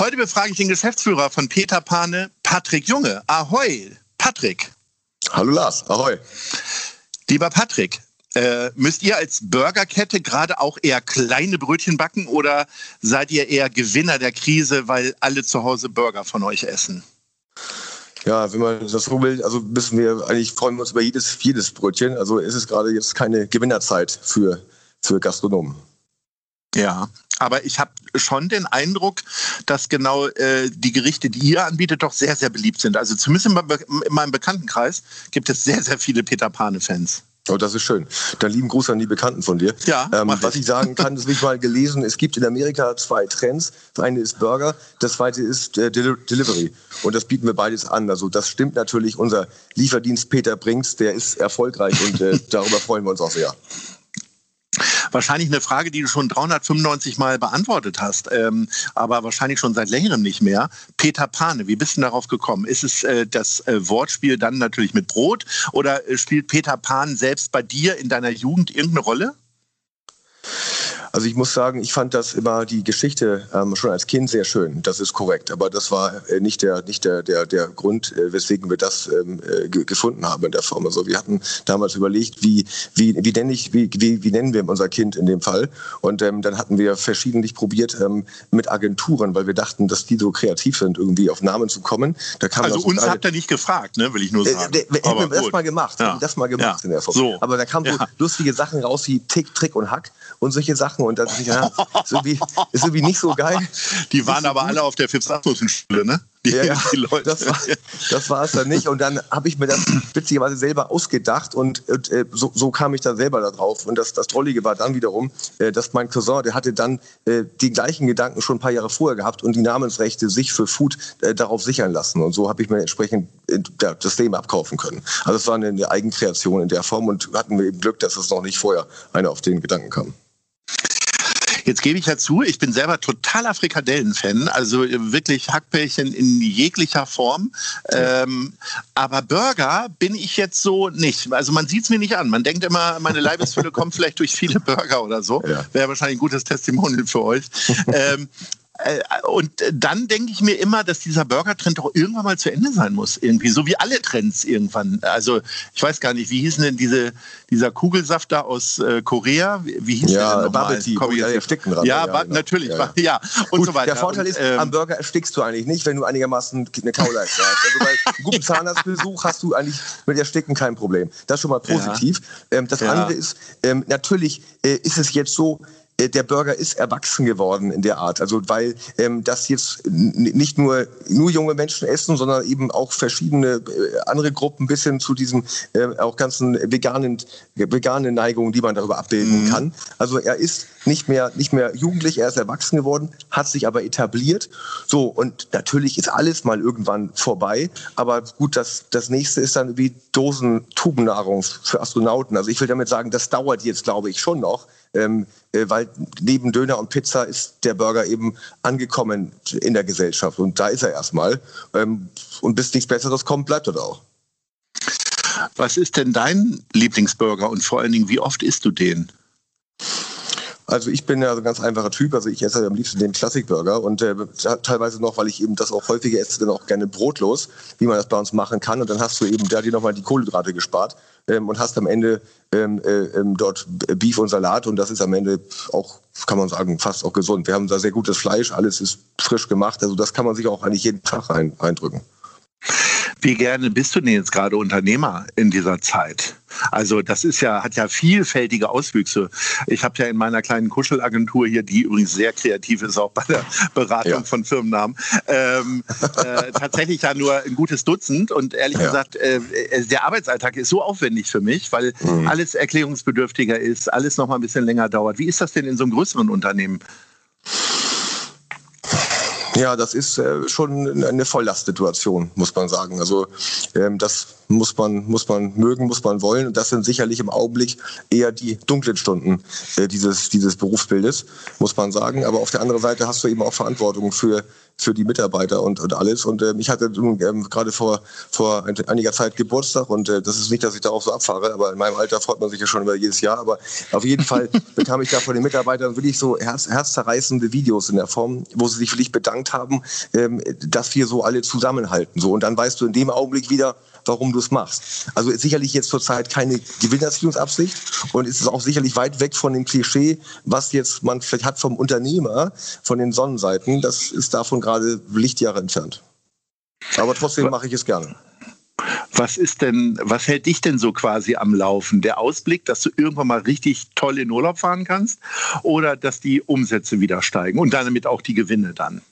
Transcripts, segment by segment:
Heute befrage ich den Geschäftsführer von Peter Pane, Patrick Junge. Ahoi, Patrick. Hallo Lars, ahoi. Lieber Patrick, äh, müsst ihr als Burgerkette gerade auch eher kleine Brötchen backen oder seid ihr eher Gewinner der Krise, weil alle zu Hause Burger von euch essen? Ja, wenn man das so will, also müssen wir eigentlich freuen wir uns über jedes, jedes Brötchen. Also es ist gerade jetzt keine Gewinnerzeit für, für Gastronomen. Ja, aber ich habe schon den Eindruck, dass genau äh, die Gerichte, die ihr anbietet, doch sehr, sehr beliebt sind. Also zumindest in, in meinem Bekanntenkreis gibt es sehr, sehr viele Peter Pane-Fans. Oh, das ist schön. Dann lieben Gruß an die Bekannten von dir. Ja, ähm, mach was ich. ich sagen kann, das habe ich mal gelesen. Es gibt in Amerika zwei Trends. Das eine ist Burger, das zweite ist äh, Deli Delivery. Und das bieten wir beides an. Also das stimmt natürlich. Unser Lieferdienst Peter Brinks, der ist erfolgreich und äh, darüber freuen wir uns auch sehr. Wahrscheinlich eine Frage, die du schon 395 Mal beantwortet hast, ähm, aber wahrscheinlich schon seit längerem nicht mehr. Peter Pane, wie bist du darauf gekommen? Ist es äh, das äh, Wortspiel dann natürlich mit Brot oder äh, spielt Peter Pan selbst bei dir in deiner Jugend irgendeine Rolle? Also ich muss sagen, ich fand das immer die Geschichte ähm, schon als Kind sehr schön. Das ist korrekt. Aber das war äh, nicht der nicht der der der Grund, äh, weswegen wir das ähm, äh, gefunden haben in der Form. Also wir hatten damals überlegt, wie wie wie nenne ich wie wie, wie nennen wir unser Kind in dem Fall? Und ähm, dann hatten wir verschiedentlich probiert ähm, mit Agenturen, weil wir dachten, dass die so kreativ sind, irgendwie auf Namen zu kommen. Da kam Also so uns habt ihr nicht gefragt, ne? Will ich nur äh, sagen. äh, Aber wir das mal gemacht, Ja. das mal gemacht Ja. in der Form. So. Aber da kamen so Ja. lustige Sachen raus wie Tick, Trick und Hack und solche Sachen und das ist, ja, ist, irgendwie, ist irgendwie nicht so geil. Die waren aber alle auf der Fips Schule, ne? Die, Ja, ja, die Leute. das war, das war es dann nicht. Und dann habe ich mir das witzigerweise selber ausgedacht und, und äh, so, so kam ich da selber da drauf. Und das, das Trollige war dann wiederum, äh, dass mein Cousin, der hatte dann äh, die gleichen Gedanken schon ein paar Jahre vorher gehabt und die Namensrechte sich für Food darauf sichern lassen. Und so habe ich mir entsprechend das Leben abkaufen können. Also es war eine, eine Eigenkreation in der Form und hatten wir eben Glück, dass es noch nicht vorher einer auf den Gedanken kam. Jetzt gebe ich ja zu, ich bin selber totaler Frikadellen-Fan, also wirklich Hackbällchen in jeglicher Form. Ähm, aber Burger bin ich jetzt so nicht. Also man sieht es mir nicht an. Man denkt immer, meine Leibesfülle kommt vielleicht durch viele Burger oder so. Ja. Wäre wahrscheinlich ein gutes Testimonial für euch. ähm, äh, und dann denke ich mir immer, dass dieser Burger-Trend doch irgendwann mal zu Ende sein muss. Irgendwie, so wie alle Trends irgendwann. Also ich weiß gar nicht, wie hieß denn diese, dieser Kugelsaft da aus äh, Korea? Wie, hieß der Ja, denn nochmal? Bubble Tea, Komm, die ersticken dran. Ja, Ja, genau. natürlich. Ja, Ja, ja. ja. und Gut, so weiter. Der Vorteil und, ist, ähm, am Burger erstickst du eigentlich nicht, wenn du einigermaßen eine Kauleiste hast. Also bei einem guten Zahnarztbesuch hast du eigentlich mit Ersticken kein Problem. Das ist schon mal positiv. Ähm, das Ja. andere ist, ähm, natürlich äh, ist es jetzt so, äh, der Burger ist erwachsen geworden in der Art. Also weil ähm, das jetzt nicht nur, nur junge Menschen essen, sondern eben auch verschiedene äh, andere Gruppen bis hin zu diesen äh, auch ganzen veganen, veganen Neigungen, die man darüber abbilden kann. Also er ist nicht mehr, nicht mehr jugendlich, er ist erwachsen geworden, hat sich aber etabliert. So, und natürlich ist alles mal irgendwann vorbei. Aber gut, das, das nächste ist dann wie Dosen Tubennahrung für Astronauten. Also ich will damit sagen, das dauert jetzt, glaube ich, schon noch. Ähm, äh, weil neben Döner und Pizza ist der Burger eben angekommen in der Gesellschaft. Und da ist er erstmal. Ähm, und bis nichts Besseres kommt, bleibt er da auch. was ist denn dein Lieblingsburger und vor allen Dingen, wie oft isst du den? Also ich bin ja ein ganz einfacher Typ, also ich esse am liebsten den Klassikburger und äh, teilweise noch, weil ich eben das auch häufiger esse, dann auch gerne brotlos, wie man das bei uns machen kann. Und dann hast du eben da dir nochmal die Kohlenhydrate gespart ähm, und hast am Ende ähm, äh, ähm, dort Beef und Salat und das ist am Ende auch, kann man sagen, fast auch gesund. Wir haben da sehr gutes Fleisch, alles ist frisch gemacht, also das kann man sich auch eigentlich jeden Tag rein, reindrücken. Wie gerne bist du denn jetzt gerade Unternehmer in dieser Zeit? Also das ist ja, hat ja vielfältige Auswüchse. Ich habe ja in meiner kleinen Kuschelagentur hier, die übrigens sehr kreativ ist, auch bei der Beratung ja. von Firmennamen, ähm, äh, tatsächlich ja nur ein gutes Dutzend. Und ehrlich ja. gesagt, äh, der Arbeitsalltag ist so aufwendig für mich, weil mhm. alles erklärungsbedürftiger ist, alles noch mal ein bisschen länger dauert. Wie ist das denn in so einem größeren Unternehmen? Ja, das ist äh, schon eine Volllastsituation, muss man sagen. Also ähm, das muss man, muss man mögen, muss man wollen. Und das sind sicherlich im Augenblick eher die dunklen Stunden äh, dieses, dieses Berufsbildes, muss man sagen. Aber auf der anderen Seite hast du eben auch Verantwortung für für die Mitarbeiter und, und alles. Und ähm, ich hatte ähm, gerade vor, vor einiger Zeit Geburtstag und äh, das ist nicht, dass ich darauf so abfahre, aber in meinem Alter freut man sich ja schon über jedes Jahr. Aber auf jeden Fall bekam ich da von den Mitarbeitern wirklich so herz, herzzerreißende Videos in der Form, wo sie sich wirklich bedankt haben, ähm, dass wir so alle zusammenhalten. So. Und dann weißt du in dem Augenblick wieder, warum du es machst. Also ist sicherlich jetzt zurzeit keine Gewinnerziehungsabsicht und ist es auch sicherlich weit weg von dem Klischee, was jetzt man vielleicht hat vom Unternehmer, von den Sonnenseiten. Das ist davon gerade Lichtjahre entfernt. Aber trotzdem mache ich es gerne. Was ist denn, was hält dich denn so quasi am Laufen? Der Ausblick, dass du irgendwann mal richtig toll in Urlaub fahren kannst oder dass die Umsätze wieder steigen und damit auch die Gewinne dann?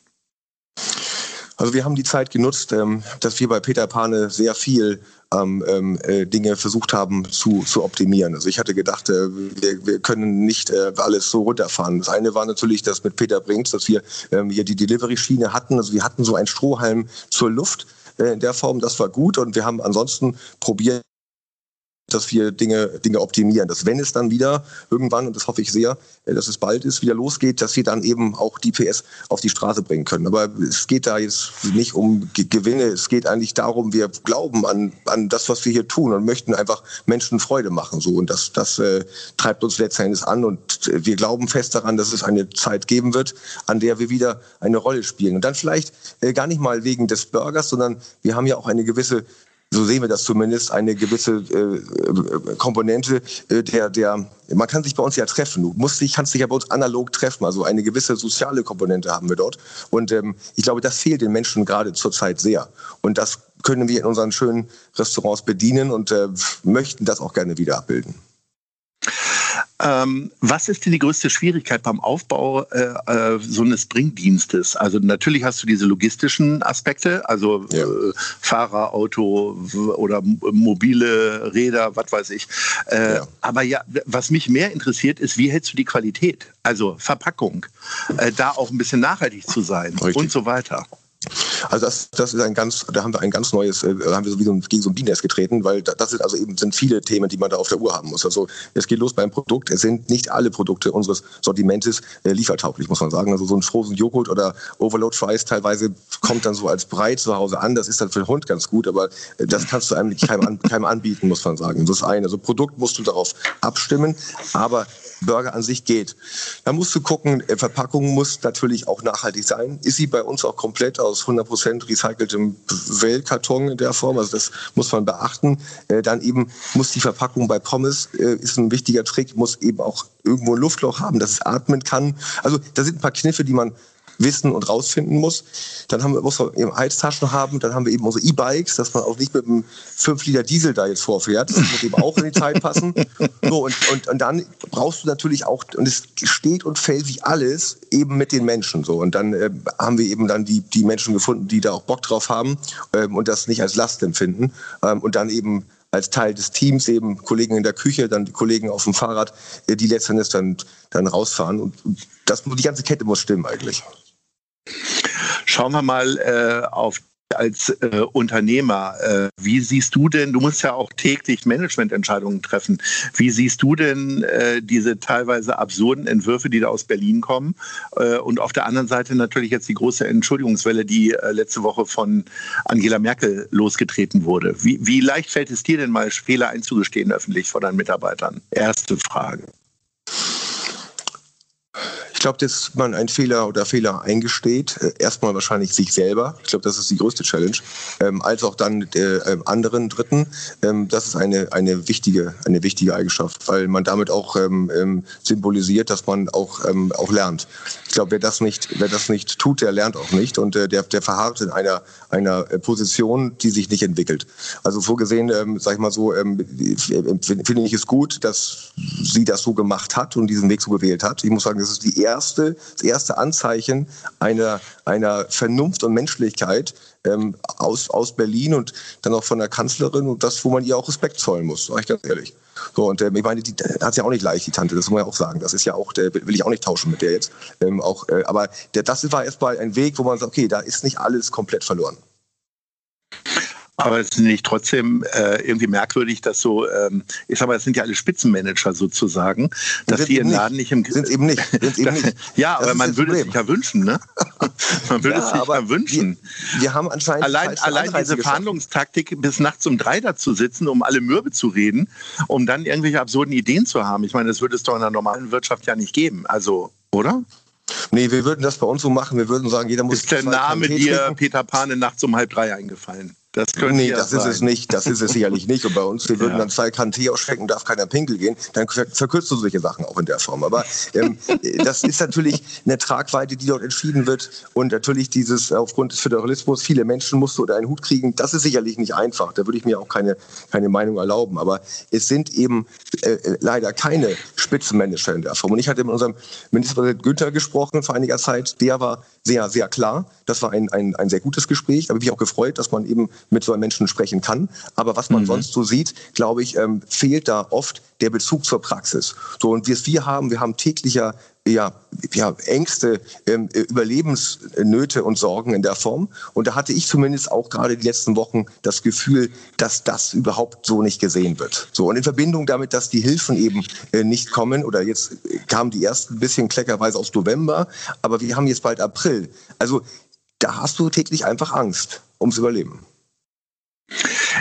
Also wir haben die Zeit genutzt, ähm, dass wir bei Peter Pane sehr viel ähm, ähm, äh, Dinge versucht haben zu, zu optimieren. Also ich hatte gedacht, äh, wir, wir können nicht äh, alles so runterfahren. Das eine war natürlich das mit Peter Brinks, dass wir ähm, hier die Delivery-Schiene hatten. Also wir hatten so einen Strohhalm zur Luft äh, in der Form, das war gut und wir haben ansonsten probiert, dass wir Dinge, Dinge optimieren. Dass wenn es dann wieder irgendwann, und das hoffe ich sehr, äh, dass es bald ist, wieder losgeht, dass wir dann eben auch die PS auf die Straße bringen können. Aber es geht da jetzt nicht um Gewinne, es geht eigentlich darum, wir glauben an, an das, was wir hier tun und möchten einfach Menschen Freude machen. So. Und das, das äh, treibt uns letztendlich an und äh, wir glauben fest daran, dass es eine Zeit geben wird, an der wir wieder eine Rolle spielen. Und dann vielleicht äh, gar nicht mal wegen des Burgers, sondern wir haben ja auch eine gewisse so sehen wir das zumindest, eine gewisse äh, Komponente äh, der, der, man kann sich bei uns ja treffen. Du musst dich, kannst dich ja bei uns analog treffen. Also eine gewisse soziale Komponente haben wir dort. Und ähm, ich glaube, das fehlt den Menschen gerade zurzeit sehr. Und das können wir in unseren schönen Restaurants bedienen und äh, möchten das auch gerne wieder abbilden. Ähm, was ist denn die größte Schwierigkeit beim Aufbau äh, äh, so eines Bringdienstes? Also natürlich hast du diese logistischen Aspekte, also ja. äh, Fahrer, Auto oder mobile Räder, was weiß ich. Äh, ja. Aber ja, was mich mehr interessiert, ist, wie hältst du die Qualität? Also Verpackung, äh, da auch ein bisschen nachhaltig zu sein Richtig. und so weiter. Also das, das ist ein ganz, da haben wir ein ganz neues, äh, da haben wir so wie so ein, gegen so ein Bienennest getreten, weil das sind also eben sind viele Themen, die man da auf der Uhr haben muss. Also es geht los beim Produkt. Es sind nicht alle Produkte unseres Sortimentes äh, liefertauglich, muss man sagen. Also so ein Frozen Joghurt oder Overload Fries teilweise kommt dann so als Brei zu Hause an. Das ist dann für den Hund ganz gut, aber äh, das kannst du eigentlich keinem, an, keinem anbieten, muss man sagen. Das ist eine. Also Produkt musst du darauf abstimmen, aber Burger an sich geht. Da musst du gucken, äh, Verpackung muss natürlich auch nachhaltig sein. Ist sie bei uns auch komplett aus 100% recyceltem Wellkarton in der Form? Also das muss man beachten. Äh, dann eben muss die Verpackung bei Pommes, äh, ist ein wichtiger Trick, muss eben auch irgendwo ein Luftloch haben, dass es atmen kann. Also da sind ein paar Kniffe, die man wissen und rausfinden muss. Dann haben wir, muss man eben Heiztaschen haben, dann haben wir eben unsere E-Bikes, dass man auch nicht mit einem 5 Liter Diesel da jetzt vorfährt. Das muss eben auch in die Zeit passen. So, und, und, und dann brauchst du natürlich auch, und es steht und fällt sich alles eben mit den Menschen. So. Und dann äh, haben wir eben dann die, die Menschen gefunden, die da auch Bock drauf haben ähm, und das nicht als Last empfinden. Ähm, und dann eben als Teil des Teams eben Kollegen in der Küche, dann die Kollegen auf dem Fahrrad, äh, die letztendlich dann, dann rausfahren. Und das, die ganze Kette muss stimmen eigentlich. Schauen wir mal äh, auf als äh, Unternehmer, äh, wie siehst du denn, du musst ja auch täglich Managemententscheidungen treffen, wie siehst du denn äh, diese teilweise absurden Entwürfe, die da aus Berlin kommen äh, und auf der anderen Seite natürlich jetzt die große Entschuldigungswelle, die äh, letzte Woche von Angela Merkel losgetreten wurde. Wie, wie leicht fällt es dir denn mal, Fehler einzugestehen öffentlich vor deinen Mitarbeitern? Erste Frage. Glaube, dass man einen Fehler oder Fehler eingesteht. Äh, erstmal wahrscheinlich sich selber. Ich glaube, das ist die größte Challenge. Ähm, als auch dann äh, anderen Dritten. Ähm, das ist eine, eine, wichtige, eine wichtige Eigenschaft, weil man damit auch ähm, ähm symbolisiert, dass man auch, ähm, auch lernt. Ich glaube, wer das nicht, wer das nicht tut, der lernt auch nicht und äh, der, der verharrt in einer, einer äh, Position, die sich nicht entwickelt. Also vorgesehen, ähm, sag ich mal so, ähm, finde ich es gut, dass sie das so gemacht hat und diesen Weg so gewählt hat. Ich muss sagen, das ist die erste, das erste Anzeichen einer, einer Vernunft und Menschlichkeit ähm, aus, aus Berlin und dann auch von der Kanzlerin und das, wo man ihr auch Respekt zollen muss, sage ich ganz ehrlich. So, und ähm, ich meine, die hat es ja auch nicht leicht, die Tante, das muss man ja auch sagen. Das ist ja auch, der will ich auch nicht tauschen mit der jetzt. Ähm, auch, äh, aber der, das war erstmal ein Weg, wo man sagt, okay, da ist nicht alles komplett verloren. Aber es ist nicht trotzdem äh, irgendwie merkwürdig, dass so, ähm, ich sag mal, es sind ja alle Spitzenmanager sozusagen, dass sind die ihren Laden nicht im Sind eben nicht. Sind eben nicht. ja, aber man würde es sich ja wünschen, ne? man würde ja, es sich ja wünschen. Wir, wir, haben anscheinend. Allein, allein diese Verhandlungstaktik, bis nachts um drei da zu sitzen, um alle Mürbe zu reden, um dann irgendwelche absurden Ideen zu haben. Ich meine, das würde es doch in der normalen Wirtschaft ja nicht geben. Also, oder? Nee, wir würden das bei uns so machen. Wir würden sagen, jeder muss. Ist der Name dir Peter Pane nachts um halb drei eingefallen? Das könnte nee, das sein. ist es nicht. Das ist es sicherlich nicht. Und bei uns, wir würden ja. dann zwei Kannen Tee ausschrecken, darf keiner Pinkel gehen. Dann verkürzt du solche Sachen auch in der Form. Aber ähm, das ist natürlich eine Tragweite, die dort entschieden wird. Und natürlich dieses, aufgrund des Föderalismus, viele Menschen musst du unter einen Hut kriegen. Das ist sicherlich nicht einfach. Da würde ich mir auch keine, keine Meinung erlauben. Aber es sind eben äh, leider keine Spitzenmanager in der Form. Und ich hatte mit unserem Ministerpräsident Günther gesprochen vor einiger Zeit. Der war sehr, sehr klar. Das war ein, ein, ein sehr gutes Gespräch. Da habe ich mich auch gefreut, dass man eben mit so einem Menschen sprechen kann. Aber was man mhm. sonst so sieht, glaube ich, ähm, fehlt da oft der Bezug zur Praxis. So und wir, wir haben, wir haben täglicher ja, ja, Ängste, ähm, Überlebensnöte und Sorgen in der Form. Und da hatte ich zumindest auch gerade die letzten Wochen das Gefühl, dass das überhaupt so nicht gesehen wird. So und in Verbindung damit, dass die Hilfen eben äh, nicht kommen oder jetzt kamen die ersten bisschen kleckerweise aus November, aber wir haben jetzt bald April. Also da hast du täglich einfach Angst ums Überleben.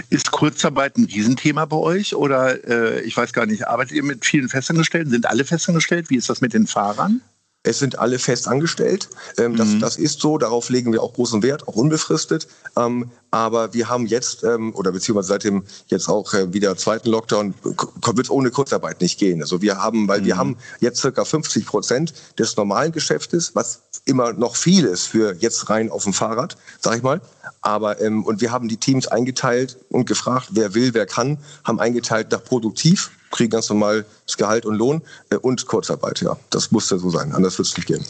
Ist Kurzarbeit ein Riesenthema bei euch oder äh, ich weiß gar nicht, arbeitet ihr mit vielen Festangestellten? Sind alle festangestellt? Wie ist das mit den Fahrern? Es sind alle fest angestellt. Ähm, das, mhm. das, ist so. Darauf legen wir auch großen Wert, auch unbefristet. Ähm, aber wir haben jetzt, ähm, oder beziehungsweise seit dem jetzt auch äh, wieder zweiten Lockdown, wird es ohne Kurzarbeit nicht gehen. Also wir haben, weil mhm. wir haben jetzt circa 50 Prozent des normalen Geschäftes, was immer noch viel ist für jetzt rein auf dem Fahrrad, sag ich mal. Aber ähm, und wir haben die Teams eingeteilt und gefragt, wer will, wer kann, haben eingeteilt nach produktiv kriegen ganz normal das Gehalt und Lohn äh, und Kurzarbeit. Ja, das muss ja so sein. Anders wird es nicht gehen.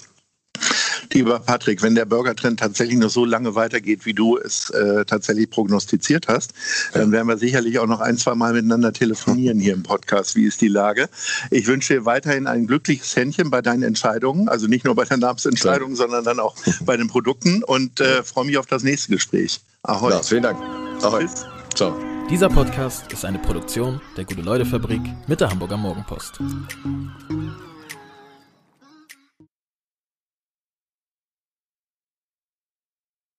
Lieber Patrick, wenn der Burgertrend tatsächlich noch so lange weitergeht, wie du es äh, tatsächlich prognostiziert hast, dann werden wir sicherlich auch noch ein, zwei Mal miteinander telefonieren hier im Podcast. Wie ist die Lage? Ich wünsche dir weiterhin ein glückliches Händchen bei deinen Entscheidungen, also nicht nur bei der Namensentscheidung, sondern dann auch bei den Produkten und äh, freue mich auf das nächste Gespräch. Ahoi. Ja, vielen Dank. Ahoi. Ciao. Dieser Podcast ist eine Produktion der Gute-Leute-Fabrik mit der Hamburger Morgenpost.